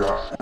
Yeah.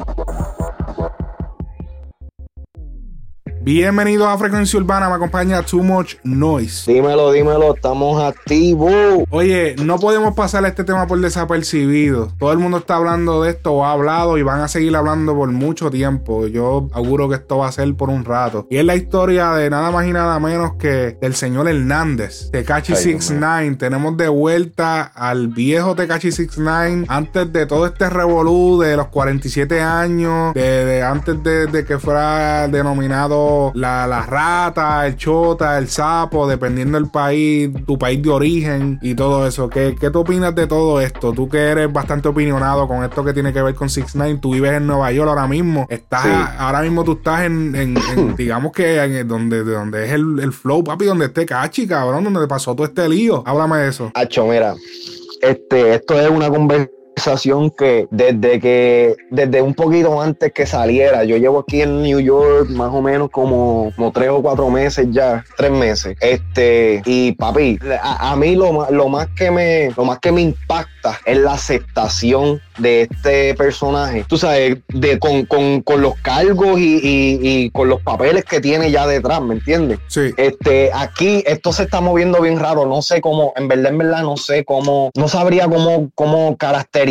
Bienvenidos a Frecuencia Urbana, me acompaña Too Much Noise. Dímelo, dímelo, estamos activos. Oye, no podemos pasar este tema por desapercibido. Todo el mundo está hablando de esto o ha hablado y van a seguir hablando por mucho tiempo. Yo auguro que esto va a ser por un rato. Y es la historia de nada más y nada menos que del señor Hernández, Tekachi 69. Tenemos de vuelta al viejo Tekachi 69 antes de todo este revolú de los 47 años, de, antes de que fuera denominado la, rata, el chota, el sapo, dependiendo del país, tu país de origen y todo eso. ¿Qué, ¿Qué tú opinas de todo esto? Tú que eres bastante opinionado con esto que tiene que ver con Six Nine, tú vives en Nueva York ahora mismo. Estás, ahora mismo tú estás en, digamos que en donde, donde es el, flow, papi, donde esté Cachi, cabrón, donde pasó todo este lío. Háblame de eso. Hacho, mira, este, esto es una conversación que desde que, desde un poquito antes que saliera, yo llevo aquí en New York más o menos como, como tres o cuatro meses ya, tres meses. Este, y papi, a, mí lo, lo, más que me, lo más que me impacta es la aceptación de este personaje, tú sabes, de, con, con, con los cargos y, y, con los papeles que tiene ya detrás, ¿me entiendes? Sí. Este, aquí esto se está moviendo bien raro, no sé cómo, en verdad, en verdad, no sé cómo, no sabría cómo, cómo caracterizar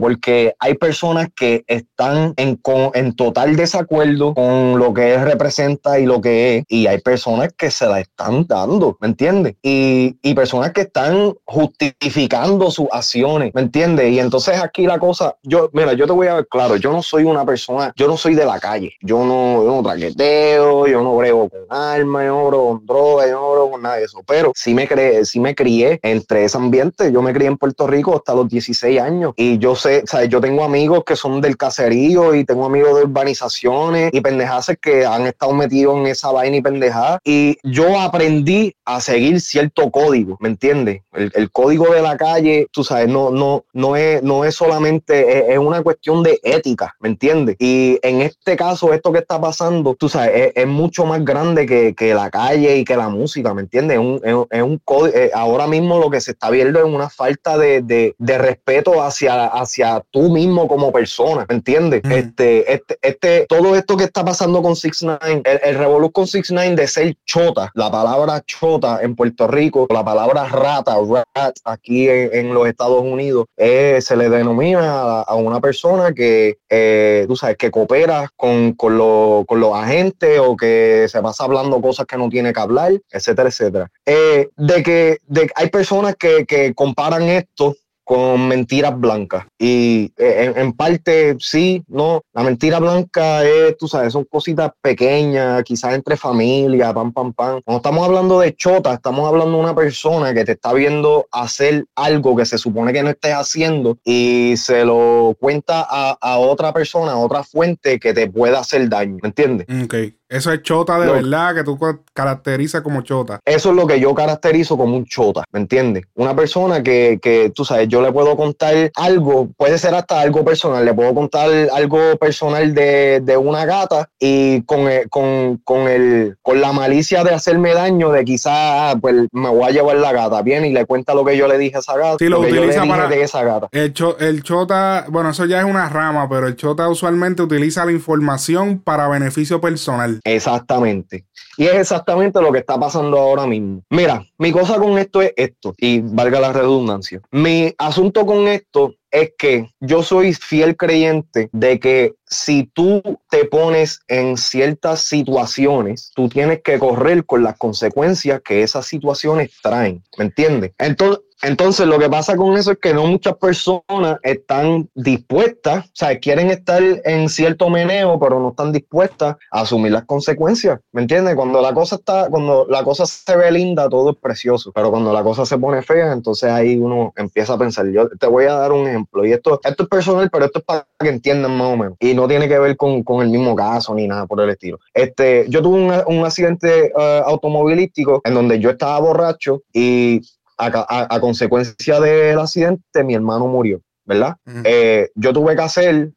porque hay personas que están en, en total desacuerdo con lo que él representa y lo que es, y hay personas que se la están dando, ¿me entiendes? Y, y personas que están justificando sus acciones, ¿me entiendes? Y entonces aquí la cosa, yo, mira, yo te voy a ver claro, yo no soy una persona, yo no soy de la calle, yo no, yo no traqueteo, yo no brego con armas, yo no brego con droga, yo no brego con nada de eso, pero sí me, creé, sí me crié entre ese ambiente, yo me crié en Puerto Rico hasta los 16 años y yo sé, sea, yo tengo amigos que son del caserío y tengo amigos de urbanizaciones y pendejaces que han estado metidos en esa vaina y pendejada. Y yo aprendí a seguir cierto código, ¿me entiendes? El, código de la calle, tú sabes, no, no, no, es, no es solamente, es, una cuestión de ética, ¿me entiendes? Y en este caso, esto que está pasando, tú sabes, es, mucho más grande que, que, la calle y que la música, ¿me entiendes? Es un, es, un código, eh, ahora mismo lo que se está viendo es una falta de, de, de respeto hacia hacia, tú mismo como persona, ¿me entiendes? este, este, este, todo esto que está pasando con 6 9 el, el revolú con 6 9 de ser chota, la palabra chota en Puerto Rico, la palabra rata, rat, aquí en, los Estados Unidos, se le denomina a, una persona que, eh, tú sabes, que coopera con, con, con, los agentes o que se pasa hablando cosas que no tiene que hablar, etcétera, etcétera. Eh, de que de, hay personas que, que comparan esto con mentiras blancas. Y eh, en, parte sí, no. La mentira blanca es, tú sabes, son cositas pequeñas, quizás entre familia, pam, pam, pam. Cuando estamos hablando de chota, estamos hablando de una persona que te está viendo hacer algo que se supone que no estés haciendo y se lo cuenta a, otra persona, a otra fuente que te pueda hacer daño. ¿Me entiendes? Ok. Eso es chota de verdad que tú caracterizas como chota. Eso es lo que yo caracterizo como un chota, ¿me entiendes? Una persona que, que, tú sabes, yo le puedo contar algo, puede ser hasta algo personal, le puedo contar algo personal de, de una gata y con, con, con, el, con la malicia de hacerme daño, de quizás, ah, pues me voy a llevar la gata, bien, y le cuenta lo que yo le dije a esa gata. Sí, lo, utiliza para de esa gata. El, el chota, bueno, eso ya es una rama, pero el chota usualmente utiliza la información para beneficio personal. Exactamente. Y es exactamente lo que está pasando ahora mismo. Mira, mi cosa con esto es esto, y valga la redundancia. Mi asunto con esto es que yo soy fiel creyente de que si tú te pones en ciertas situaciones, tú tienes que correr con las consecuencias que esas situaciones traen, ¿me entiendes? Entonces, entonces, lo que pasa con eso es que no muchas personas están dispuestas, o sea, quieren estar en cierto meneo, pero no están dispuestas a asumir las consecuencias. ¿Me entiendes? Cuando la cosa está, cuando la cosa se ve linda, todo es precioso. Pero cuando la cosa se pone fea, entonces ahí uno empieza a pensar. Yo te voy a dar un ejemplo. Y esto, es personal, pero esto es para que entiendan más o menos. Y no tiene que ver con, con el mismo caso ni nada por el estilo. Este, yo tuve un, un accidente uh, automovilístico en donde yo estaba borracho y a, consecuencia del accidente, mi hermano murió, ¿verdad? Eh, yo tuve que hacer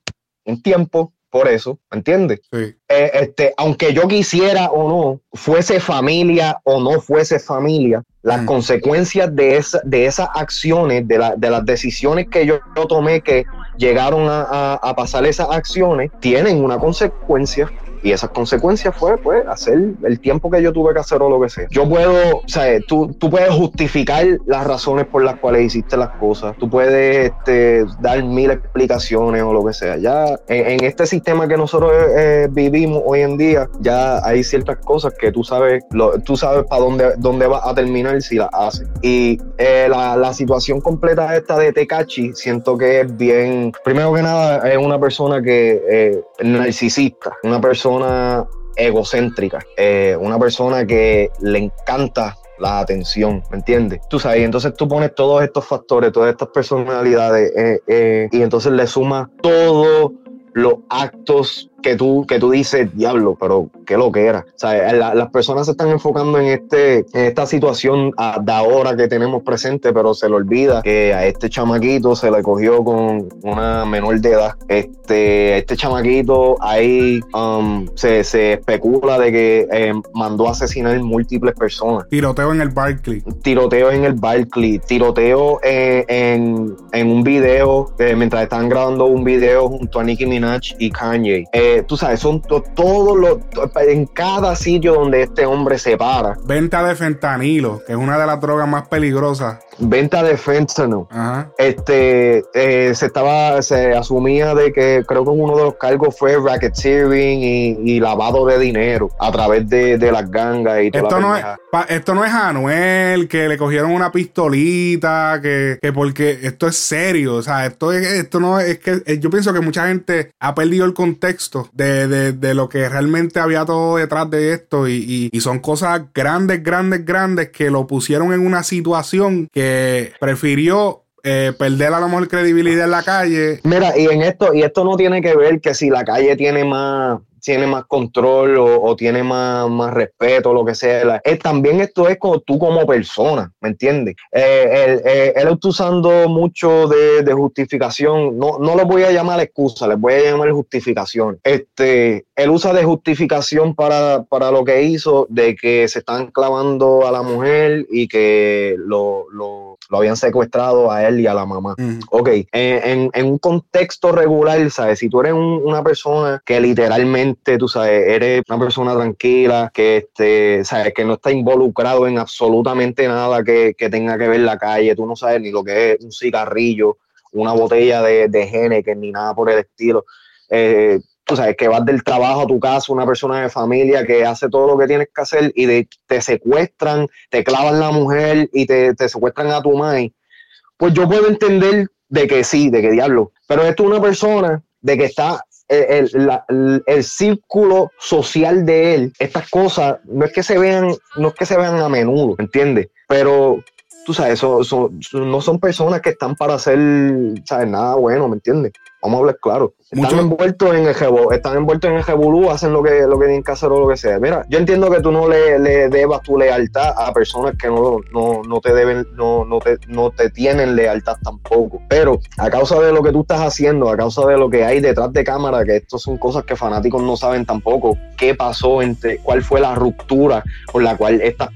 un tiempo por eso, ¿me entiendes? Sí. Eh, este, aunque yo quisiera o no, fuese familia o no fuese familia, las consecuencias de, esa, de esas acciones, de, de las decisiones que yo, tomé que llegaron a, a pasar esas acciones, tienen una consecuencia y esas consecuencias fue, pues, hacer el tiempo que yo tuve que hacer o lo que sea. Yo puedo, o sea, tú, tú puedes justificar las razones por las cuales hiciste las cosas. Tú puedes este, dar mil explicaciones o lo que sea. Ya en, este sistema que nosotros eh, vivimos hoy en día, ya hay ciertas cosas que tú sabes, tú sabes para dónde, dónde vas a terminar si las haces. Y eh, la, la, situación completa esta de Tekachi, siento que es bien, primero que nada, es una persona que eh, narcisista, una persona egocéntrica, eh, una persona que le encanta la atención, ¿me entiendes? Tú sabes, entonces tú pones todos estos factores, todas estas personalidades eh, eh, y entonces le sumas todos los actos que tú, que tú dices, diablo, pero qué lo que era. O sea, las personas se están enfocando en, este, en esta situación de ahora que tenemos presente, pero se le olvida que a este chamaquito se le cogió con una menor de edad. Este, este chamaquito ahí um, se, especula de que eh, mandó a asesinar múltiples personas. Tiroteo en el Barclay. Tiroteo en el Barclay. Tiroteo eh, en, en, un video, eh, mientras estaban grabando un video junto a Nicki Minaj y Kanye tú sabes, son todos los, en cada sitio donde este hombre se para. Venta de fentanilo, que es una de las drogas más peligrosas venta de fentanyl. Este, eh, se estaba, se asumía de que creo que uno de los cargos fue racketeering y, lavado de dinero a través de, las gangas y esto no es, esto no es Anuel, que le cogieron una pistolita, que, porque esto es serio, o sea, esto es, esto no es, que eh, yo pienso que mucha gente ha perdido el contexto de, lo que realmente había todo detrás de esto y, y son cosas grandes, grandes, grandes que lo pusieron en una situación que prefirió eh, perder a lo mejor credibilidad en la calle. Mira, y en esto, y esto no tiene que ver que si la calle tiene más, tiene más control o, tiene más, más respeto, lo que sea. Es, también esto es como tú como persona, ¿me entiendes? Eh, eh, él, está usando mucho de, justificación, no, no lo voy a llamar excusa, les voy a llamar justificación. Este, él usa de justificación para, para lo que hizo, de que se están clavando a la mujer y que lo, lo habían secuestrado a él y a la mamá. Ok, en, en, un contexto regular, ¿sabes? Si tú eres una persona que literalmente, tú sabes, eres una persona tranquila, que, este, ¿sabes? que no está involucrado en absolutamente nada que, que tenga que ver la calle, tú no sabes ni lo que es un cigarrillo, una botella de, de ni nada por el estilo. Eh, tú sabes, que vas del trabajo a tu casa, una persona de familia que hace todo lo que tienes que hacer y te secuestran, te clavan la mujer y te, secuestran a tu madre, pues yo puedo entender de que sí, de que diablo. Pero esto es una persona de que está el, el, el, círculo social de él, estas cosas, no es que se vean, no es que se vean a menudo, ¿entiendes? Pero tú sabes, no son personas que están para hacer, ¿sabes? Nada bueno, ¿me entiendes? Vamos a hablar claro. Están envueltos en el están envueltos en el hacen lo que, lo que tienen que hacer o lo que sea. Mira, yo entiendo que tú no le, le debas tu lealtad a personas que no, no, te deben, no, no, te, no te tienen lealtad tampoco. Pero a causa de lo que tú estás haciendo, a causa de lo que hay detrás de cámara, que esto son cosas que fanáticos no saben tampoco, qué pasó entre, cuál fue la ruptura con la cual estas,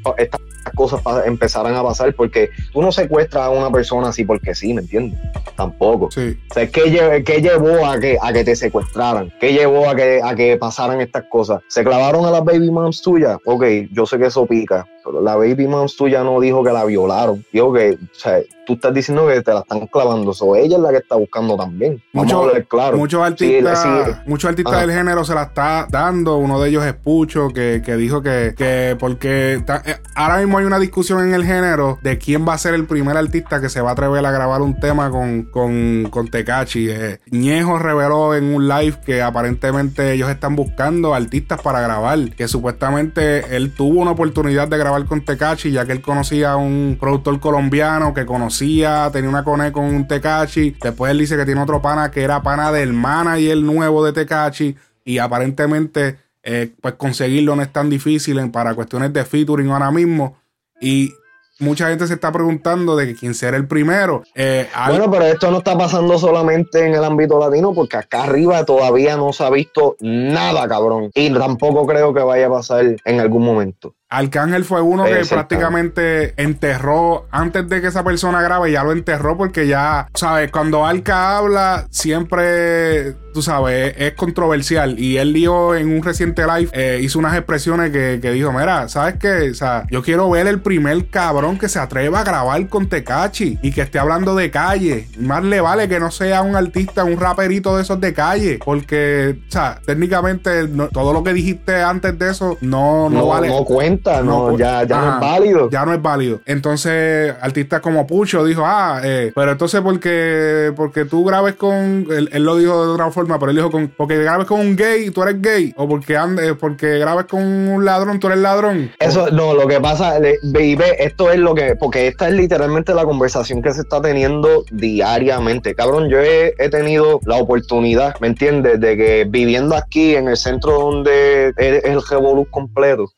estas cosas empezaran a pasar, porque tú no secuestras a una persona así porque sí, ¿me entiendes? Tampoco. Sí. O sea, ¿qué, ¿qué, llevó a que, a que te secuestraran? ¿Qué llevó a que, a que pasaran estas cosas? ¿Se clavaron a las baby moms tuyas? Ok, yo sé que eso pica, la baby moms tuya no dijo que la violaron. Dijo que, o sea, tú estás diciendo que te la están clavando. So, ella es la que está buscando también. Mucho, claro. Muchos artistas, muchos artistas del género se la está dando. Uno de ellos es Pucho, que, que dijo que, que porque eh, ahora mismo hay una discusión en el género de quién va a ser el primer artista que se va a atrever a grabar un tema con, con, con Tecachi. Eh, Ñejo reveló en un live que aparentemente ellos están buscando artistas para grabar. Que supuestamente él tuvo una oportunidad de grabar con Tecachi, ya que él conocía a un productor colombiano que conocía, tenía una cone con un Tecachi. Después él dice que tiene otro pana que era pana del manager nuevo de Tecachi. Y aparentemente, eh, pues conseguirlo no es tan difícil para cuestiones de featuring ahora mismo. Y mucha gente se está preguntando de quién será el primero. Eh, bueno, pero esto no está pasando solamente en el ámbito latino, porque acá arriba todavía no se ha visto nada, cabrón. Y tampoco creo que vaya a pasar en algún momento. Arcángel fue uno que prácticamente enterró, antes de que esa persona grabe, ya lo enterró porque ya, ¿sabes? Cuando Alca habla, siempre, tú sabes, es controversial. Y él dijo en un reciente live, eh, hizo unas expresiones que, dijo, mira, ¿sabes qué? O sea, yo quiero ver el primer cabrón que se atreva a grabar con Tecachi y que esté hablando de calle. Más le vale que no sea un artista, un raperito de esos de calle, porque, o sea, técnicamente todo lo que dijiste antes de eso no, no, vale. No cuenta, no, ya, ya no es válido. Ya no es válido. Entonces, artistas como Pucho dijo, ah, eh, pero entonces porque, porque tú grabes con, él, lo dijo de otra forma, pero él dijo, con, porque grabes con un gay, tú eres gay, o porque, andes, porque grabes con un ladrón, tú eres ladrón. Eso, no, lo que pasa, baby, esto es lo que, porque esta es literalmente la conversación que se está teniendo diariamente. Cabrón, yo he, tenido la oportunidad, ¿me entiendes? De que viviendo aquí en el centro donde es el revolú completo,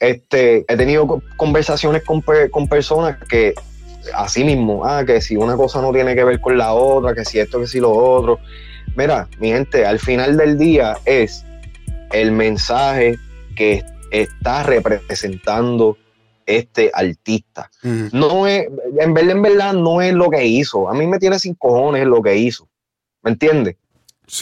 este, he tenido conversaciones con, con personas que así mismo, ah, que si una cosa no tiene que ver con la otra, que si esto, que si lo otro. Mira, mi gente, al final del día es el mensaje que está representando este artista. No es, en verdad, en verdad, no es lo que hizo. A mí me tiene sin cojones lo que hizo. ¿Me entiendes?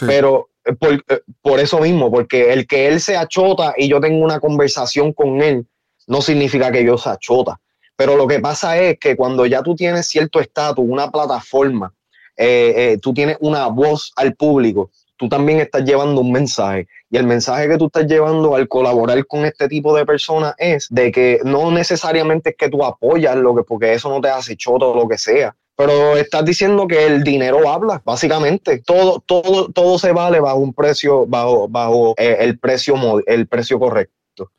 Pero eh, por, eh, por, eso mismo, porque el que él se achota y yo tengo una conversación con él, no significa que yo se achota. Pero lo que pasa es que cuando ya tú tienes cierto estatus, una plataforma, eh, tú tienes una voz al público, tú también estás llevando un mensaje. Y el mensaje que tú estás llevando al colaborar con este tipo de personas es de que no necesariamente es que tú apoyas lo que, porque eso no te hace choto o lo que sea. Pero estás diciendo que el dinero habla, básicamente. Todo, todo, todo se vale bajo un precio, bajo, bajo eh, el precio, el precio correcto.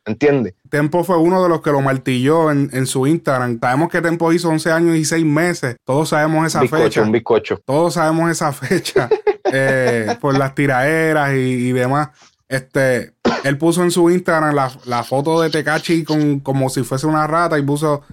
¿Entiendes? Tempo fue uno de los que lo martilló en, su Instagram. Sabemos que Tempo hizo 11 años y 6 meses. Todos sabemos esa fecha. Un bizcocho. Todos sabemos esa fecha eh, por las tiraderas y, demás. Este, él puso en su Instagram la, foto de Tecachi con, como si fuese una rata y puso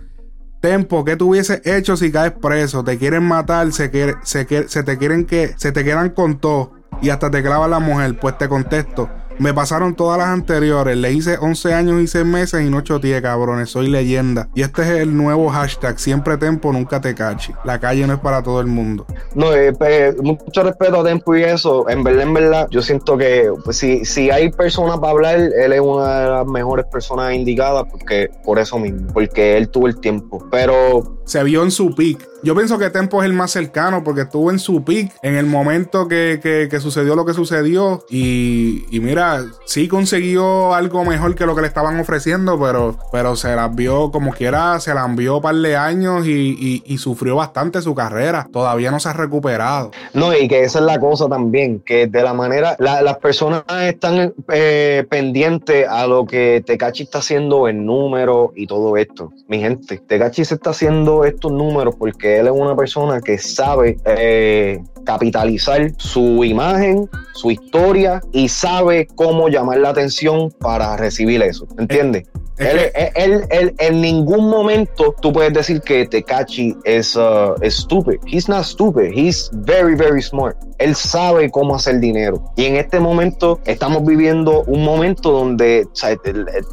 Tempo, ¿qué tú hubieses hecho si caes preso? Te quieren matar, se, se, se te quieren que se te quedan con todo y hasta te clava la mujer. Pues te contesto. Me pasaron todas las anteriores. Le hice 11 años y 6 meses y no choteé, cabrones. Soy leyenda. Y este es el nuevo hashtag. Siempre Tempo, nunca te cachi. La calle no es para todo el mundo. No, eh, pues, mucho respeto a Tempo y eso. En verdad, en verdad, yo siento que pues, si, si hay personas para hablar, él es una de las mejores personas indicadas porque por eso mismo. Porque él tuvo el tiempo. Pero... Se vio en su pick yo pienso que Tempo es el más cercano porque estuvo en su peak en el momento que, sucedió lo que sucedió. Y, mira, sí consiguió algo mejor que lo que le estaban ofreciendo, pero, pero se las vio como quiera, se la envió un par de años y, sufrió bastante su carrera. Todavía no se ha recuperado. No, y que esa es la cosa también, que de la manera, las personas están eh, pendientes a lo que Tecachi está haciendo en números y todo esto. Mi gente, Tecachi se está haciendo estos números porque él es una persona que sabe eh, capitalizar su imagen, su historia y sabe cómo llamar la atención para recibir eso. ¿Entiendes? Él, él, en ningún momento tú puedes decir que Tekachi es, uh, stupid. He's not stupid. He's very, very smart. Él sabe cómo hacer dinero. Y en este momento estamos viviendo un momento donde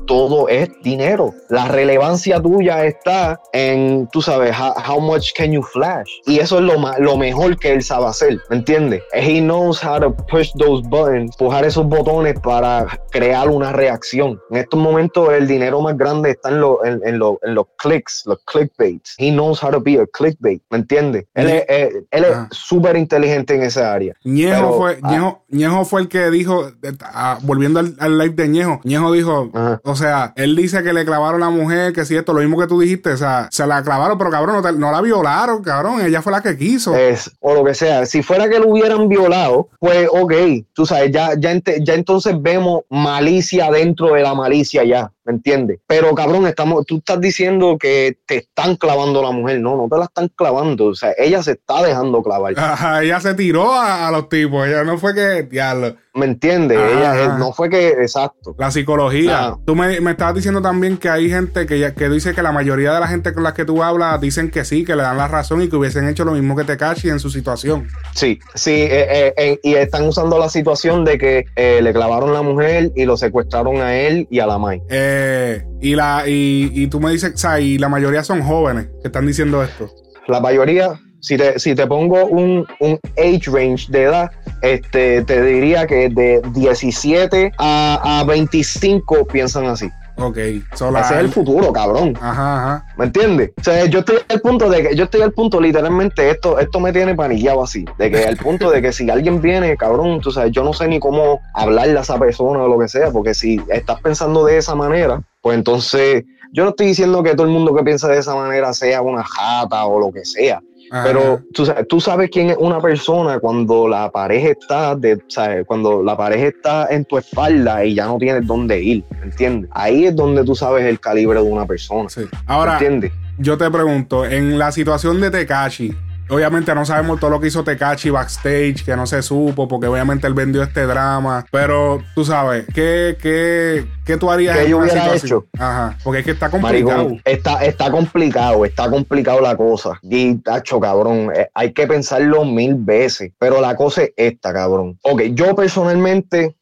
todo es dinero. La relevancia tuya está en, tú sabes, how, much can you flash. Y eso es lo, lo mejor que él sabe hacer. ¿Me entiendes? He knows how to push those buttons, pujar esos botones para crear una reacción. En estos momentos el dinero más grande está en, lo, en, en, lo, en los clicks, los clickbaits. He knows how to be a clickbait, ¿me entiendes? Él es eh, él es súper inteligente en esa área. Ñejo, fue, ah, Ñejo, fue el que dijo, ah, volviendo al, al, live de Ñejo, Ñejo dijo, o sea, él dice que le clavaron a la mujer, que si esto, lo mismo que tú dijiste, o sea, se la clavaron, pero cabrón, no, no la violaron, cabrón, ella fue la que quiso. Es, o lo que sea, si fuera que lo hubieran violado, pues ok, tú sabes, ya, ya, ya entonces vemos malicia dentro de la malicia ya. ¿Me entiendes? Pero cabrón, estamos, tú estás diciendo que te están clavando la mujer, no, no te la están clavando, o sea, ella se está dejando clavar. ella se tiró a, los tipos, ella no fue que, diablo. ¿Me entiendes? Ella no fue que, exacto. La psicología. Tú me, me, estabas diciendo también que hay gente que, que dice que la mayoría de la gente con la que tú hablas dicen que sí, que le dan la razón y que hubiesen hecho lo mismo que Tekashi en su situación. Sí, sí, eh, eh, y están usando la situación de que eh, le clavaron la mujer y lo secuestraron a él y a la Mai. Eh, Este, y la, y, y tú me dices, o sea, y la mayoría son jóvenes que están diciendo esto. La mayoría, si te, si te pongo un, un age range de edad, este, te diría que de 17 a, a 25 piensan así. Ok, so ese es el futuro, cabrón. Ajá, ajá. ¿Me entiendes? O sea, yo estoy al punto de que, yo estoy al punto, literalmente, esto, esto me tiene panillado así. De que al punto de que si alguien viene, cabrón, tú sabes, yo no sé ni cómo hablarle a esa persona o lo que sea, porque si estás pensando de esa manera, pues entonces, yo no estoy diciendo que todo el mundo que piensa de esa manera sea una jata o lo que sea. Pero tú, tú, sabes quién es una persona cuando la pareja está de, ¿sabes? cuando la pareja está en tu espalda y ya no tienes dónde ir, ¿entiendes? Ahí es donde tú sabes el calibre de una persona. Sí. Ahora, ¿entiendes? Yo te pregunto, en la situación de Tekashi, Obviamente no sabemos todo lo que hizo Tekachi backstage, que no se supo, porque obviamente él vendió este drama. Pero tú sabes, ¿qué, qué, qué tú harías ¿Qué yo hubiera hecho? Ajá, porque es que está complicado. está, está complicado, está complicado la cosa. Y, tacho, cabrón, eh, hay que pensarlo mil veces. Pero la cosa es esta, cabrón. Ok, yo personalmente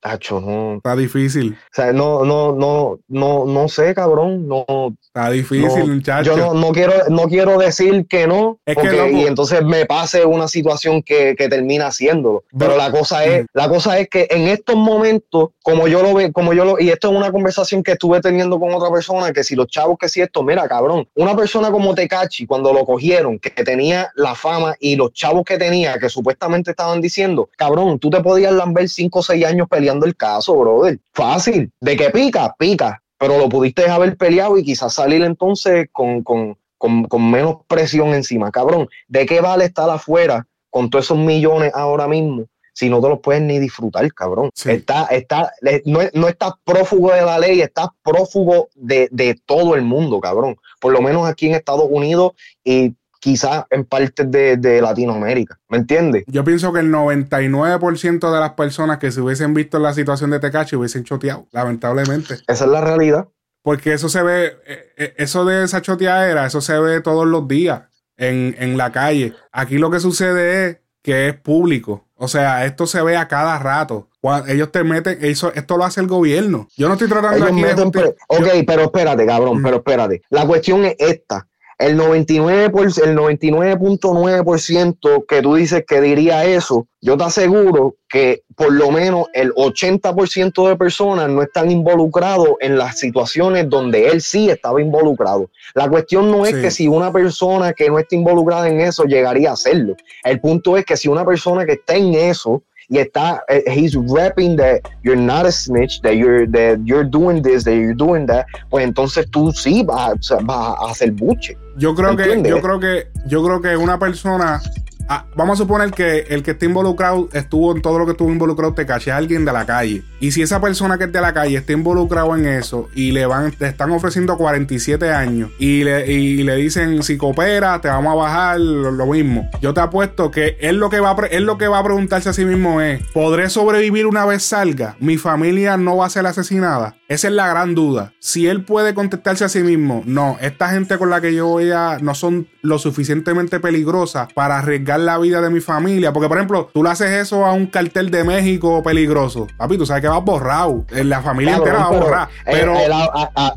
Tacho, no. Está difícil. O sea, no, no, no, no, no sé, cabrón. No. Está difícil, muchacho. Yo no, quiero, no quiero decir que no. Es que y entonces me pase una situación que, termina haciéndolo. Pero la cosa es, la cosa es que en estos momentos, como yo lo veo, como yo lo, y esto es una conversación que estuve teniendo con otra persona, que si los chavos que si esto, mira, cabrón, una persona como Tecachi, cuando lo cogieron, que tenía la fama y los chavos que tenía, que supuestamente estaban diciendo, cabrón, tú te podías lamber 5 o 6 años peleando el caso, brother. Fácil. De que pica, pica. Pero lo pudiste haber peleado y quizás salir entonces con, con, con, menos presión encima. Cabrón, ¿de qué vale estar afuera con todos esos millones ahora mismo? si no te los puedes ni disfrutar, cabrón. Está, está, no, no estás prófugo de la ley, estás prófugo de, de, todo el mundo, cabrón. Por lo menos aquí en Estados Unidos y quizás en partes de, Latinoamérica. ¿Me entiendes? Yo pienso que el 99% de las personas que se hubiesen visto en la situación de Tecachi hubiesen choteado, lamentablemente. Esa es la realidad. Porque eso se ve, eh, eh, eso de esa choteadera, eso se ve todos los días en, en la calle. Aquí lo que sucede es que es público. O sea, esto se ve a cada rato. ellos te meten, eso, esto lo hace el gobierno. Yo no estoy tratando aquí de... Ok, pero espérate, cabrón, pero espérate. La cuestión es esta el 99%, el 99.9% que tú dices que diría eso, yo te aseguro que por lo menos el 80% de personas no están involucrados en las situaciones donde él sí estaba involucrado. La cuestión no es que si una persona que no está involucrada en eso llegaría a hacerlo. El punto es que si una persona que está en eso y está, eh, he's rapping that you're not a snitch, that you're, that you're doing this, that you're doing that, pues entonces tú sí vas, vas a hacer buche. Yo creo que, yo creo que, yo creo que una persona Ah, vamos a suponer que el que está involucrado estuvo en todo lo que estuvo involucrado te caché a alguien de la calle. Y si esa persona que es de la calle está involucrado en eso y le van, te están ofreciendo 47 años y le, le dicen si coopera, te vamos a bajar lo, mismo. Yo te apuesto que él lo que va a, él lo que va a preguntarse a sí mismo es: ¿podré sobrevivir una vez salga? ¿Mi familia no va a ser asesinada? Esa es la gran duda. Si él puede contestarse a sí mismo, no, esta gente con la que yo voy a no son lo suficientemente peligrosas para arriesgar la vida de mi familia. Porque, por ejemplo, tú le haces eso a un cartel de México peligroso. Papi, tú sabes que vas borrado. La familia entera va a borrar. Pero,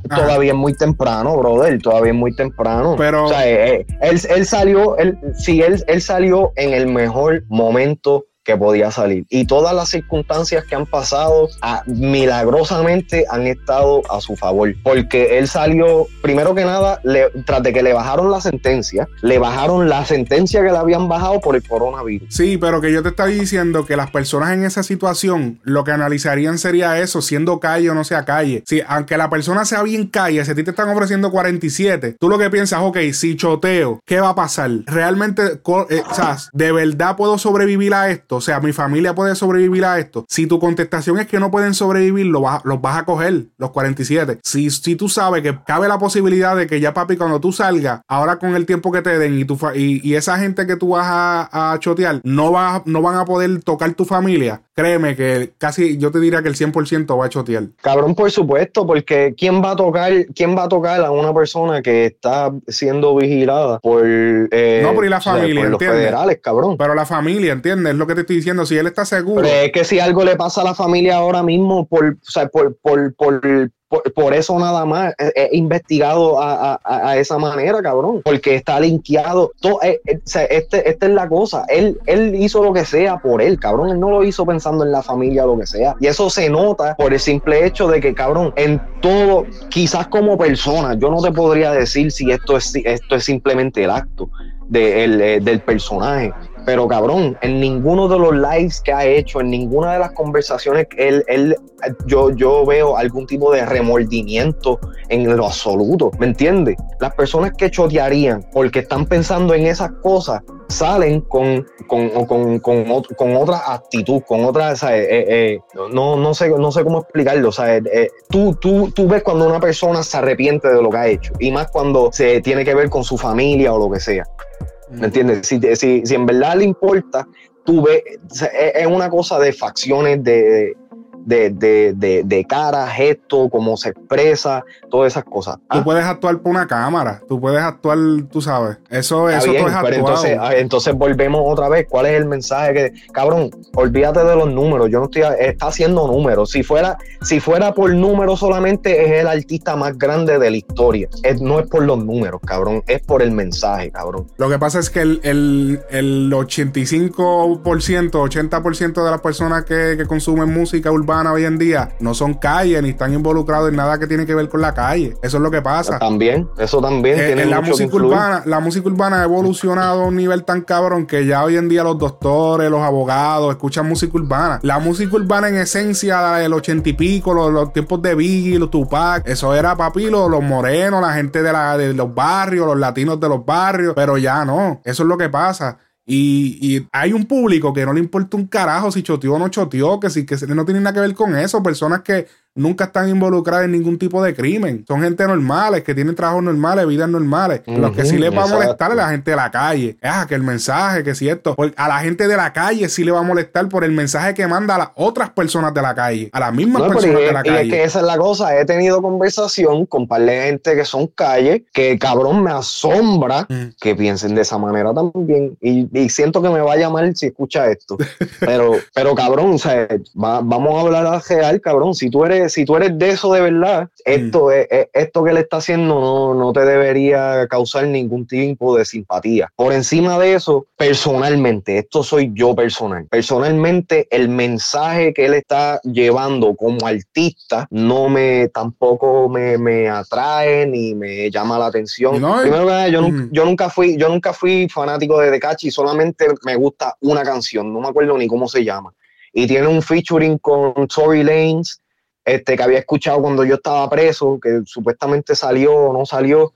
todavía es muy temprano, brother. Todavía es muy temprano. Pero, o sea, eh, él, él, salió, él, si él, él salió en el mejor momento que podía salir. Y todas las circunstancias que han pasado milagrosamente han estado a su favor. Porque él salió, primero que nada, tras de que le bajaron la sentencia, le bajaron la sentencia que le habían bajado por el coronavirus. Sí, pero que yo te estaba diciendo que las personas en esa situación lo que analizarían sería eso, siendo calle o no sea calle. Si, aunque la persona sea bien calle, si a ti te están ofreciendo 47, tú lo que piensas, ok, si choteo, ¿qué va a pasar? Realmente, eh, o sea, ¿de verdad puedo sobrevivir a esto? O sea, mi familia puede sobrevivir a esto. Si tu contestación es que no pueden sobrevivir, lo los vas a coger, los 47. Si, si tú sabes que cabe la posibilidad de que ya, papi, cuando tú salgas, ahora con el tiempo que te den y, tu y, esa gente que tú vas a, chotear, no, va, no van a poder tocar tu familia, créeme que casi yo te diría que el 100% va a chotear. Cabrón, por supuesto, porque ¿quién va a tocar, quién va a tocar a una persona que está siendo vigilada por, eh, no, por la familia, los federales, cabrón? Pero la familia, ¿entiendes? Es lo que te estoy diciendo. Si él está seguro. Pero es que si algo le pasa a la familia ahora mismo por, o sea, por, por, por por, eso nada más he, investigado a, esa manera, cabrón, porque está linkeado. Todo, eh, eh, este, esta es la cosa. Él, él hizo lo que sea por él, cabrón. Él no lo hizo pensando en la familia lo que sea. Y eso se nota por el simple hecho de que, cabrón, en todo, quizás como persona, yo no te podría decir si esto es, esto es simplemente el acto de, eh, del personaje pero cabrón, en ninguno de los lives que ha hecho, en ninguna de las conversaciones, él, él, yo, yo veo algún tipo de remordimiento en lo absoluto. ¿Me entiendes? Las personas que chotearían porque están pensando en esas cosas salen con, con, con, con, otra actitud, con otra, eh, eh, no, no, sé, no sé cómo explicarlo. Eh, tú, tú, tú ves cuando una persona se arrepiente de lo que ha hecho, y más cuando se tiene que ver con su familia o lo que sea. ¿Me entiendes? Si, si, si en verdad le importa, tú ves, es una cosa de facciones, de, de, de, de, de cara, gesto, cómo se expresa, todas esas cosas. Tú ah. puedes actuar por una cámara, tú puedes actuar, tú sabes. Eso, eso es entonces, ah, entonces volvemos otra vez. ¿Cuál es el mensaje que, cabrón, olvídate de los números? Yo no estoy, está haciendo números. Si fuera, si fuera por números solamente, es el artista más grande de la historia. no es por los números, cabrón, es por el mensaje, cabrón. Lo que pasa es que el, el, el 85%, 80% de las personas que, que consumen música urbana hoy en día no son calles ni están involucrados en nada que tiene que ver con la calle. Eso es lo que pasa. También, eso también eh, tiene la música urbana, la música urbana ha evolucionado a un nivel tan cabrón que ya hoy en día los doctores, los abogados escuchan música urbana. La música urbana en esencia del ochenta y pico, los, tiempos de Biggie, los Tupac, eso era papi, los, morenos, la gente de, la, de los barrios, los latinos de los barrios, pero ya no. Eso es lo que pasa. Y, hay un público que no le importa un carajo si choteó o no choteó, que, si, que no tiene nada que ver con eso. Personas que nunca están involucradas en ningún tipo de crimen. Son gente normales, que tienen trabajos normales, vidas normales. Los que sí les va a molestar es la gente de la calle. Ah, que el mensaje, que es cierto. A la gente de la calle sí le va a molestar por el mensaje que manda a las otras personas de la calle. A las mismas personas de la calle. Y es que esa es la cosa. He tenido conversación con par de gente que son calle, que cabrón me asombra mm. que piensen de esa manera también. Y, siento que me va a llamar si escucha esto. pero, pero cabrón, o sea, vamos a hablar a real, cabrón. Si tú eres si tú eres de eso de verdad, esto, mm. esto que le está haciendo no, no te debería causar ningún tipo de simpatía. Por encima de eso, personalmente, esto soy yo personal. Personalmente, el mensaje que él está llevando como artista no me tampoco me, me atrae ni me llama la atención. Primero que yo, mm. yo, nunca fui, yo nunca fui fanático de Decachi, solamente me gusta una canción, no me acuerdo ni cómo se llama. Y tiene un featuring con Tory Lanez este, que había escuchado cuando yo estaba preso, que supuestamente salió o no salió,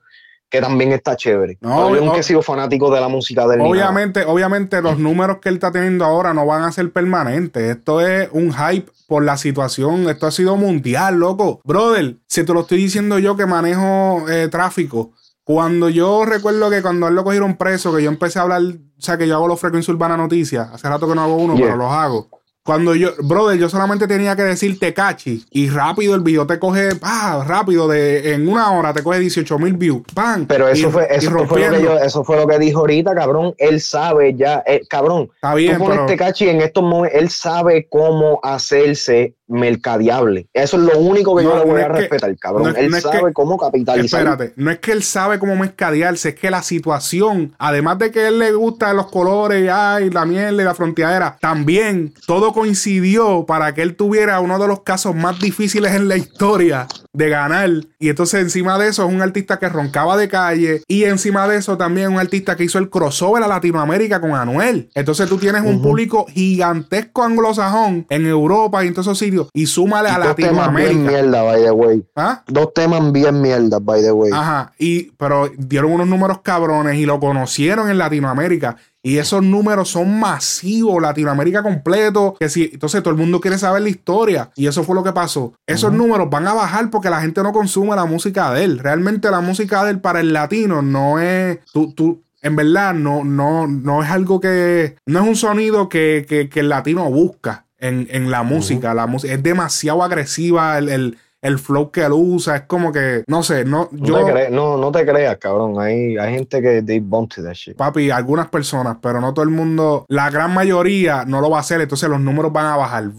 que también está chévere. No, yo nunca he sido fanático de la música del Obviamente, obviamente los números que él está teniendo ahora no van a ser permanentes. Esto es un hype por la situación. Esto ha sido mundial, loco. Brother, si te lo estoy diciendo yo que manejo eh, tráfico. Cuando yo recuerdo que cuando él lo cogieron preso, que yo empecé a hablar, o sea, que yo hago los frecuencias urbanas noticias. Hace rato que no hago uno, pero los hago. Cuando yo, brother, yo solamente tenía que decir cachi y rápido el video te coge, ah, rápido, de, en una hora te coge 18 mil views, ¡pam! Pero eso, fue, eso, fue lo que yo, eso fue lo que dijo ahorita, cabrón. Él sabe ya, eh, cabrón. Está bien, tú pones Tecachi en estos momentos, él sabe cómo hacerse mercadiable. Eso es lo único que yo le voy a respetar, cabrón. él sabe cómo capitalizar. Espérate, no es que él sabe cómo mercadearse, es que la situación, además de que a él le gusta los colores ay, la miel y la fronteadera, también todo coincidió para que él tuviera uno de los casos más difíciles en la historia de ganar. Y entonces encima de eso es un artista que roncaba de calle y encima de eso también un artista que hizo el crossover a Latinoamérica con Anuel. Entonces tú tienes un público gigantesco anglosajón en Europa y en todos esos sitios y súmale a Latinoamérica. Temas bien mierda, by the way. ¿Ah? Dos temas bien mierda, by the way. Ajá, y, pero dieron unos números cabrones y lo conocieron en Latinoamérica. Y esos números son masivos, Latinoamérica completo. Que si, entonces todo el mundo quiere saber la historia. Y eso fue lo que pasó. Esos números van a bajar porque la gente no consume la música de él. Realmente la música de él para el latino no es. Tú, tú, en verdad no, no, no es algo que. No es un sonido que, que, que el latino busca. en, en la música. La música es demasiado agresiva el, el, el flow que él usa. Es como que, no sé, no. Yo, no, te creas, no, no te creas, cabrón. Hay, hay gente que they bump to that shit. Papi, algunas personas, pero no todo el mundo. La gran mayoría no lo va a hacer, entonces los números van a bajar.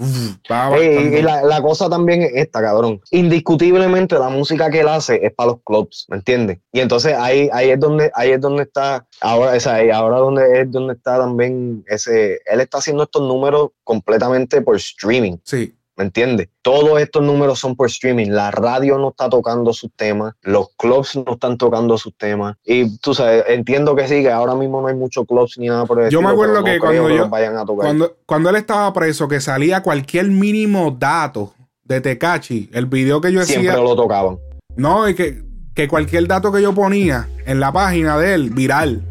Va a Ey, y la, la cosa también es esta, cabrón. Indiscutiblemente la música que él hace es para los clubs, ¿me entiendes? Y entonces ahí, ahí es donde, ahí es donde está, ahora, sea, ahí ahora donde es donde está también ese, él está haciendo estos números completamente por streaming. Sí. ¿Me entiendes? Todos estos números son por streaming. La radio no está tocando sus temas, los clubs no están tocando sus temas. Y tú sabes, entiendo que sí, que ahora mismo no hay muchos clubs ni nada por el Yo me acuerdo no que creo cuando yo- vayan a tocar. Cuando, cuando él estaba preso, que salía cualquier mínimo dato de Tecachi, el video que yo Siempre decía. lo tocaban. No, y que, que cualquier dato que yo ponía en la página de él, viral.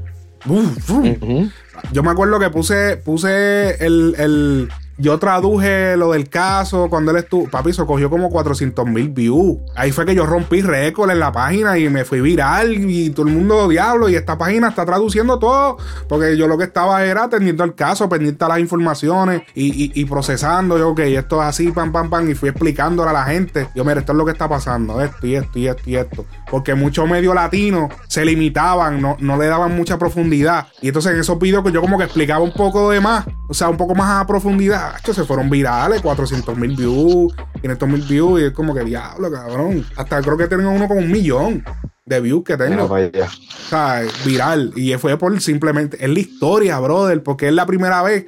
Uf, uf. Ujú. Yo me acuerdo que puse, puse el, el- Yo traduje lo del caso cuando él estuvo. Papi, eso cogió como 400 mil views. Ahí fue que yo rompí récord en la página y me fui viral. Y todo el mundo, diablo. Y esta página está traduciendo todo. Porque yo lo que estaba era atendiendo el caso, pendiente a las informaciones y, procesando. Yo, ok, esto es así, pam, pam, pam. Y fui explicándole a la gente. Yo, mira, esto es lo que está pasando. Esto y esto y esto y esto. Porque muchos medios latinos se limitaban, no, no le daban mucha profundidad. Y entonces en esos videos que yo como que explicaba un poco de más, o sea, un poco más a profundidad, esto se fueron virales, 400 mil views, 500 mil views, y es como que diablo, cabrón. Hasta creo que tengo uno con un millón de views que tengo. allá. O sea, viral. Y fue por simplemente, es la historia, brother, porque es la primera vez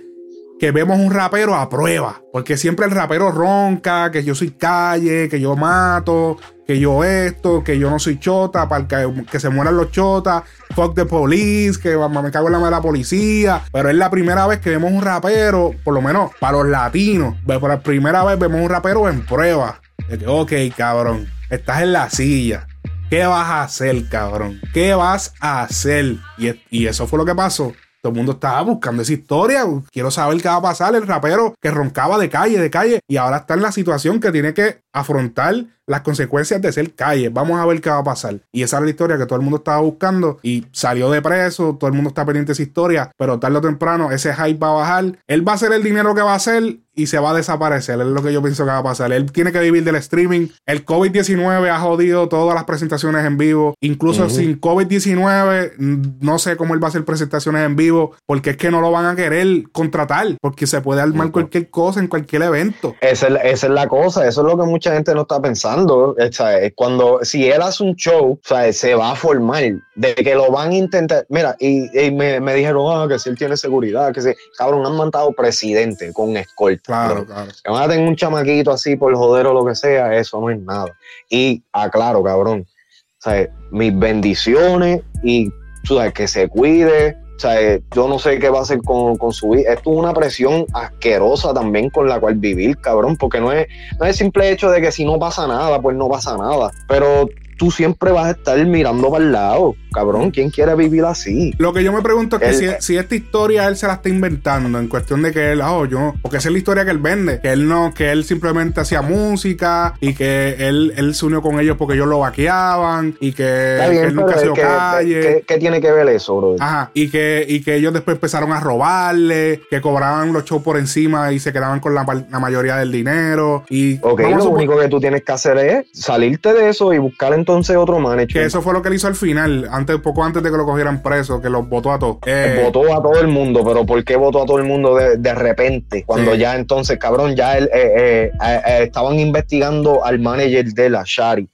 que vemos un rapero a prueba. Porque siempre el rapero ronca, que yo soy calle, que yo mato, que yo esto, que yo no soy chota, para que, que se mueran los chotas, fuck the police, que me cago en la madre de la policía. Pero es la primera vez que vemos un rapero, por lo menos para los latinos, por la primera vez vemos un rapero en prueba. De que, ok, cabrón, estás en la silla. ¿Qué vas a hacer, cabrón? ¿Qué vas a hacer? Y, y eso fue lo que pasó. Todo el mundo estaba buscando esa historia. Quiero saber qué va a pasar. El rapero que roncaba de calle, de calle, y ahora está en la situación que tiene que afrontar las consecuencias de ser calle. Vamos a ver qué va a pasar. Y esa era la historia que todo el mundo estaba buscando. Y salió de preso. Todo el mundo está pendiente de esa historia. Pero tarde o temprano ese hype va a bajar. Él va a hacer el dinero que va a hacer y se va a desaparecer. Es lo que yo pienso que va a pasar. Él tiene que vivir del streaming. El COVID-19 ha jodido todas las presentaciones en vivo. Incluso sin COVID-19, mm, no sé cómo él va a hacer presentaciones en vivo. Porque es que no lo van a querer contratar. Porque se puede armar Ujú. cualquier cosa en cualquier evento. Esa es, la- esa es la cosa, eso es lo que mucha gente no está pensando. o sea, es Cuando, si él hace un show, o sea, se va a formar de que lo van a intentar. Mira, y, y me, me dijeron, ah, que si él tiene seguridad, que si, cabrón, han mandado presidente con escolta. Claro, claro. Que van a tener un chamaquito así por joder o lo que sea, eso no es nada. Y aclaro, cabrón, o sea, mis bendiciones y sabes, que se cuide. Sea, yo no sé qué va a hacer con, con su vida. Esto es una presión asquerosa también con la cual vivir, cabrón, porque no es, no es el simple hecho de que si no pasa nada, pues no pasa nada. Pero tú siempre vas a estar mirando para el lado, cabrón. ¿Quién quiere vivir así? Lo que yo me pregunto es que Él- si, si esta historia él se la está inventando en cuestión de que él, oh, yo, porque esa es la historia que él vende, que él no, que él simplemente hacía música y que él, él se unió con ellos porque ellos lo vaqueaban y que, que él nunca sido ¿qué, calle. qué- qué tiene que ver eso, bro? Ajá, y que, y que ellos después empezaron a robarle, que cobraban los shows por encima y se quedaban con la, mayoría del dinero. Y Ok, lo único que tú tienes que hacer es salirte de eso y buscar entonces otro manager. que eso fue lo que él hizo al final, antes, poco antes de que lo cogieran preso, que los votó a todos. Eh, Votó a todo el mundo, pero ¿por qué votó a todo el mundo de, de repente? Cuando Sí. ya entonces, cabrón, ya él, eh, eh, eh, eh, estaban investigando al manager de la Shari.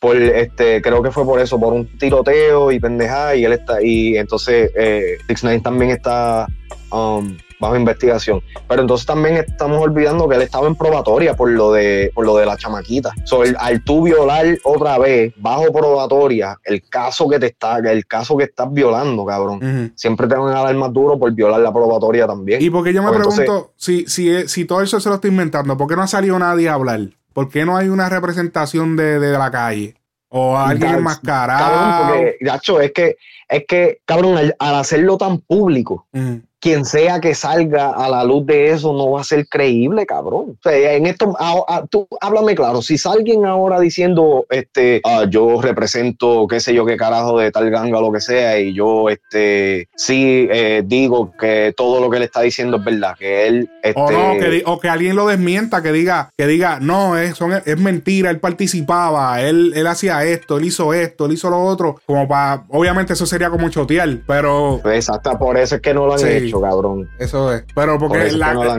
Por este, creo que fue por eso, por un tiroteo y pendejada, y él está, y entonces eh, Six Nine también está um, bajo investigación. Pero entonces también estamos olvidando que él estaba en probatoria por lo de, por lo de la chamaquita. So, el- al tú violar otra vez bajo probatoria, el caso que te está, el caso que estás violando, cabrón siempre te van a dar más duro por violar la probatoria también. Y porque yo me Pues entonces- pregunto si, si, si todo eso se lo está inventando, ¿por qué no ha salido nadie a hablar? ¿Por qué no hay una representación de, de la calle? O alguien enmascarado. Cabrón, porque, gacho, es que, es que, cabrón, al, al hacerlo tan público. Quien sea que salga a la luz de eso no va a ser creíble, cabrón. O sea, en esto, tú háblame claro, si alguien ahora diciendo, este, ah, yo represento, qué sé yo, qué carajo de tal ganga o lo que sea, y yo, este, sí eh, digo que todo lo que él está diciendo es verdad, que él, este, o, no, que, o que alguien lo desmienta, que diga, que diga, no, es, es mentira, él participaba, él, él hacía esto, él hizo esto, él hizo lo otro, como para, obviamente eso sería como chotear, pero... Exacto, por eso es que no lo han hecho, cabrón. Eso es, pero porque,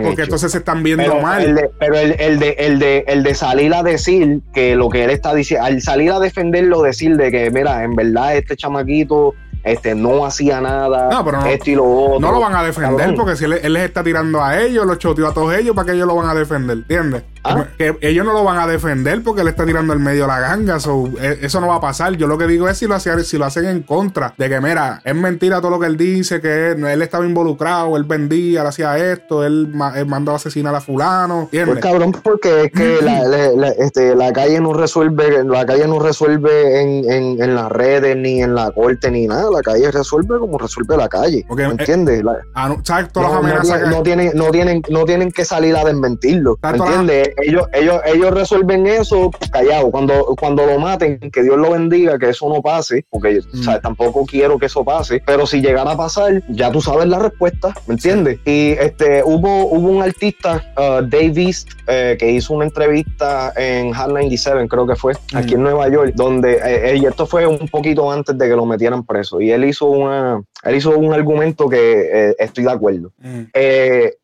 porque entonces se están viendo mal. pero el, el, de, el, de, el de salir a decir que lo que él está diciendo, al salir a defenderlo, decir de que, mira, en verdad este chamaquito este no hacía nada, no, pero no, esto y lo otro. No lo van a defender porque si él, les está tirando a ellos, los choteó a todos ellos, ¿para que ellos lo van a defender? ¿Entiendes? ¿Ah? Que ellos no lo van a defender porque él está tirando el medio la ganga. E, eso no va a pasar. Yo lo que digo es si lo, hacen, si lo hacen en contra de que, mira, es mentira todo lo que él dice, que él, estaba involucrado, él vendía, él hacía esto, él, mandó a asesinar a fulano. Pues cabrón, porque es que la, este, la, calle no resuelve, la calle no resuelve en, en las redes, ni en la corte, ni nada la calle resuelve como resuelve la calle. ¿Me eh, entiendes? Ah, no, tienen, no, tienen, no tienen que salir a desmentirlo. ¿Me entiendes? Ellos, ellos, ellos resuelven eso callado. Cuando, cuando lo maten, que Dios lo bendiga, que eso no pase, porque mm. tampoco quiero que eso pase. Pero si llegara a pasar, ya tú sabes la respuesta, ¿me entiendes? Y este hubo, hubo un artista, uh, Dave East, eh, que hizo una entrevista en Hard 97, creo que fue, aquí en mm. Nueva York, donde eh, y esto fue un poquito antes de que lo metieran preso y él hizo, una, él hizo un argumento que eh, estoy de acuerdo. Mm. Eh,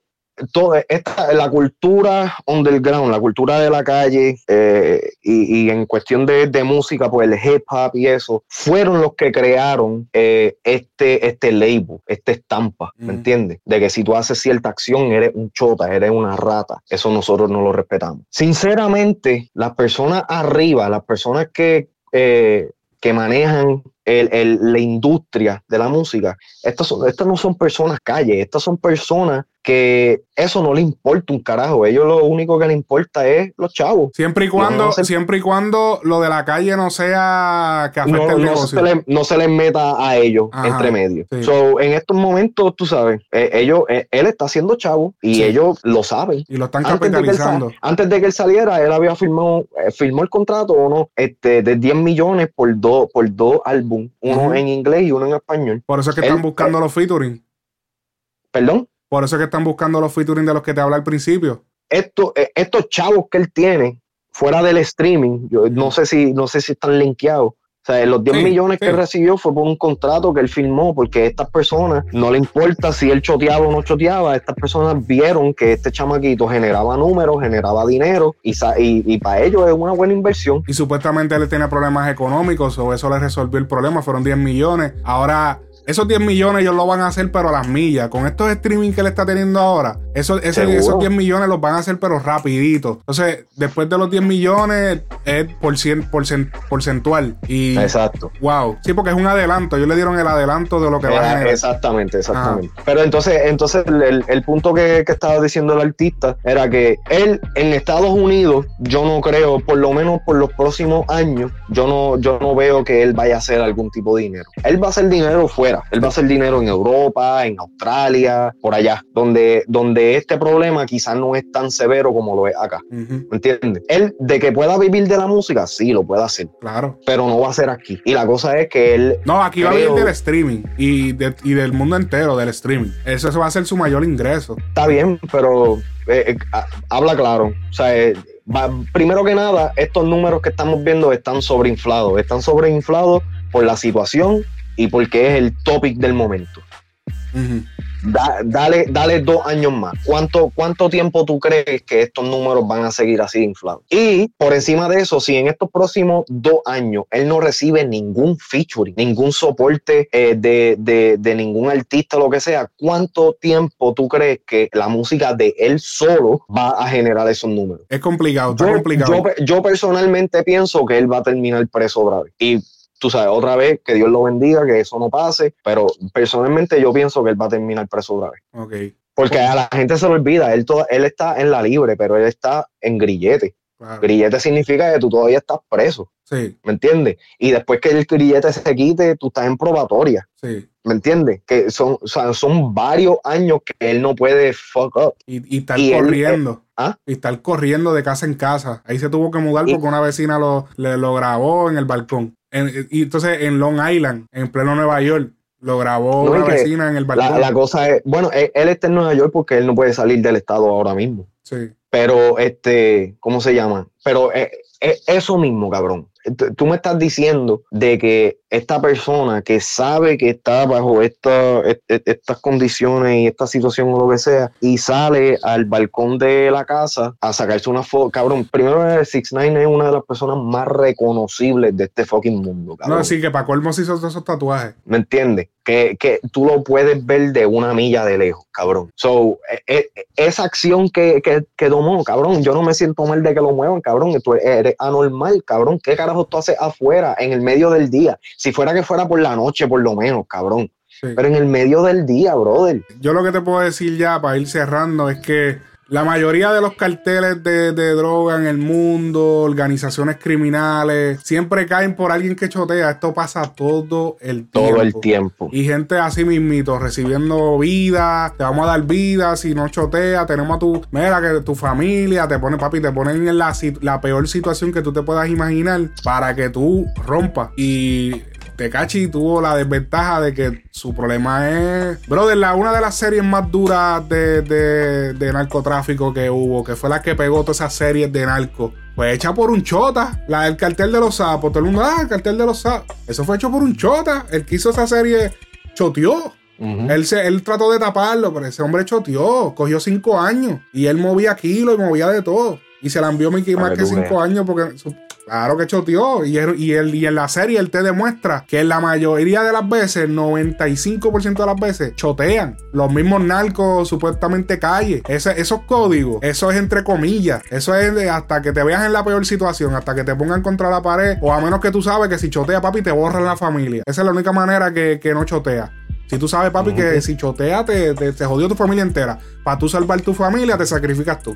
toda esta, la cultura underground, la cultura de la calle eh, y, en cuestión de, música, pues el hip hop y eso, fueron los que crearon este, este label, esta estampa, ¿me entiendes? De que si tú haces cierta acción, eres un chota, eres una rata. Eso nosotros no lo respetamos. Sinceramente, las personas arriba, las personas que, que manejan el, la industria de la música, estas, son, estas no son personas calle, estas son personas que eso no le importa un carajo. Ellos lo único que les importa es los chavos. Siempre y cuando, siempre y cuando lo de la calle no sea que afecte no, el no Se les, no se les meta a ellos entre medio. So, en estos momentos, tú sabes, eh, ellos, eh, él está haciendo chavo y ellos lo saben. Y lo están capitalizando. Antes de que él, saliera, él había firmado, eh, firmó el contrato o no, este, de 10 millones por dos, por dos álbumes uno en inglés y uno en español. Por eso es que están buscando los featuring. ¿Perdón? Por eso es que están buscando los featuring de los que te habla al principio. Esto, eh, estos chavos que él tiene fuera del streaming, yo no sé si, no sé si están linkeados, o sea, los 10 millones que recibió fue por un contrato que él firmó, porque estas personas no le importa si él choteaba o no choteaba, estas personas vieron que este chamaquito generaba números, generaba dinero y, y, para ellos es una buena inversión. Y supuestamente él tiene problemas económicos o eso le resolvió el problema, fueron 10 millones. Ahora esos 10 millones ellos lo van a hacer, pero a las millas. Con estos streaming que él está teniendo ahora, esos, esos 10 millones los van a hacer, pero rapidito. Entonces, después de los 10 millones, es por cien, por porcentual. Y, Exacto. Wow. Sí, porque es un adelanto. Ellos le dieron el adelanto de lo que va a generar. Exactamente, exactamente. Pero entonces, entonces el, punto que, que, estaba diciendo el artista era que él en Estados Unidos, yo no creo, por lo menos por los próximos años, yo no, yo no veo que él vaya a hacer algún tipo de dinero. Él va a hacer dinero fuera él va a hacer dinero en Europa, en Australia, por allá, donde, donde este problema quizás no es tan severo como lo es acá. ¿Me entiendes? Él, de que pueda vivir de la música, sí, lo puede hacer. Claro. Pero no va a ser aquí. Y la cosa es que él. No, aquí va a vivir del streaming y, del mundo entero del streaming. Eso, va a ser su mayor ingreso. Está bien, pero eh, eh, habla claro. O sea, eh, primero que nada, estos números que estamos viendo están sobreinflados. Están sobreinflados por la situación y porque es el topic del momento. dale, dale dos años más. ¿Cuánto, ¿Cuánto tiempo tú crees que estos números van a seguir así inflados? Y por encima de eso, si en estos próximos dos años él no recibe ningún featuring, ningún soporte eh, de, ningún artista, lo que sea, ¿cuánto tiempo tú crees que la música de él solo va a generar esos números? Es complicado, está complicado. Yo, personalmente pienso que él va a terminar preso otra vez. Y tú sabes, otra vez, que Dios lo bendiga, que eso no pase, pero personalmente yo pienso que él va a terminar preso otra vez. Porque a la gente se lo olvida, él, él está en la libre, pero él está en grillete. Grillete significa que tú todavía estás preso. Sí. ¿Me entiendes? Y después que el grillete se quite, tú estás en probatoria. Sí. ¿Me entiendes? Que son, son varios años que él no puede fuck up. Y, y estar corriendo. ¿ah? Y estar corriendo de casa en casa. Ahí se tuvo que mudar porque una vecina lo, le, lo grabó en el balcón. Y entonces en Long Island, en pleno Nueva York, lo grabó una vecina en el balcón. La, cosa es, bueno, él, está en Nueva York porque él no puede salir del estado ahora mismo. Sí. Pero, este, ¿cómo se llama? Pero eh, eh, eso mismo, cabrón tú me estás diciendo de que esta persona que sabe que está bajo esta, estas condiciones y esta situación o lo que sea, y sale al balcón de la casa a sacarse una foto, cabrón, primero 6 9 es una de las personas más reconocibles de este fucking mundo, cabrón. No, sí, que para colmo se hizo esos tatuajes. ¿Me entiendes? Que, que, tú lo puedes ver de una milla de lejos, cabrón. So, e, e, esa acción que, que, que tomó, cabrón, yo no me siento mal de que lo muevan, cabrón, tú eres anormal, cabrón, ¿qué carajo? tú haces afuera, en el medio del día. Si fuera que fuera por la noche, por lo menos, cabrón. Pero en el medio del día, brother. Yo lo que te puedo decir ya para ir cerrando es que la mayoría de los carteles de, droga en el mundo, organizaciones criminales, siempre caen por alguien que chotea. Esto pasa todo el tiempo. Todo el tiempo. Y gente así mismito, recibiendo vida, te vamos a dar vida, si no chotea, tenemos a tu, mira, que tu familia, te pone, papi, te ponen en la, la peor situación que tú te puedas imaginar para que tú rompas. Y Tecachi tuvo la desventaja de que su problema es. Brother, la, una de las series más duras de, narcotráfico que hubo, que fue la que pegó todas esas series de narco. Fue hecha por un chota, la del cartel de los sapos. Todo el mundo, ah, el cartel de los sapos. Eso fue hecho por un chota. El que hizo esa serie choteó. él, se, él trató de taparlo, pero ese hombre choteó. Cogió cinco años. Y él movía kilos y movía de todo. Y se la envió más que cinco años porque Claro que choteó. Y, y, y en la serie él te demuestra que la mayoría de las veces, 95% de las veces, chotean. Los mismos narcos, supuestamente calle. Ese, esos códigos, eso es entre comillas. Eso es hasta que te veas en la peor situación, hasta que te pongan contra la pared. O a menos que tú sabes que si chotea, papi, te borran la familia. Esa es la única manera que, que no chotea. Si tú sabes, papi, que si chotea te, te, jodió tu familia entera. Para tú salvar tu familia, te sacrificas tú.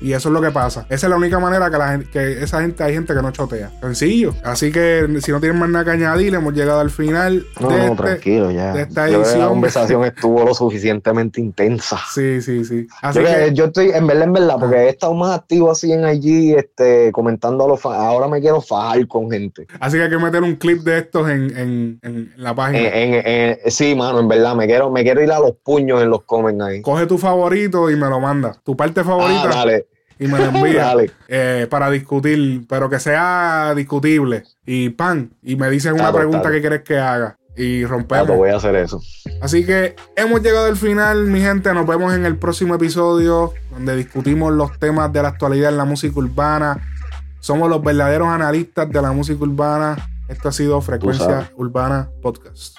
Y eso es lo que pasa. Esa es la única manera que, la gente, que esa gente hay gente que no chotea. Sencillo. Así que si no tienen más nada que añadir, hemos llegado al final de, este, tranquilo, ya. de esta edición. la conversación estuvo lo suficientemente intensa. Sí, sí, sí. Así yo, que, yo estoy, en verdad, en verdad, porque he estado más activo así en allí, este, comentando a los Ahora me quiero fajar con gente. Así que hay que meter un clip de estos en, en, la página. sí, mano, en verdad, me quiero, me quiero ir a los puños en los comments ahí. Coge tu favorito y me lo manda. Tu parte favorita. Ah, dale. Y me lo envía eh, para discutir, pero que sea discutible. Y pan, y me dices una pregunta que quieres que haga. Y rompemos. voy a hacer eso. Así que hemos llegado al final, mi gente. Nos vemos en el próximo episodio donde discutimos los temas de la actualidad en la música urbana. Somos los verdaderos analistas de la música urbana. Esto ha sido Frecuencia Urbana Podcast.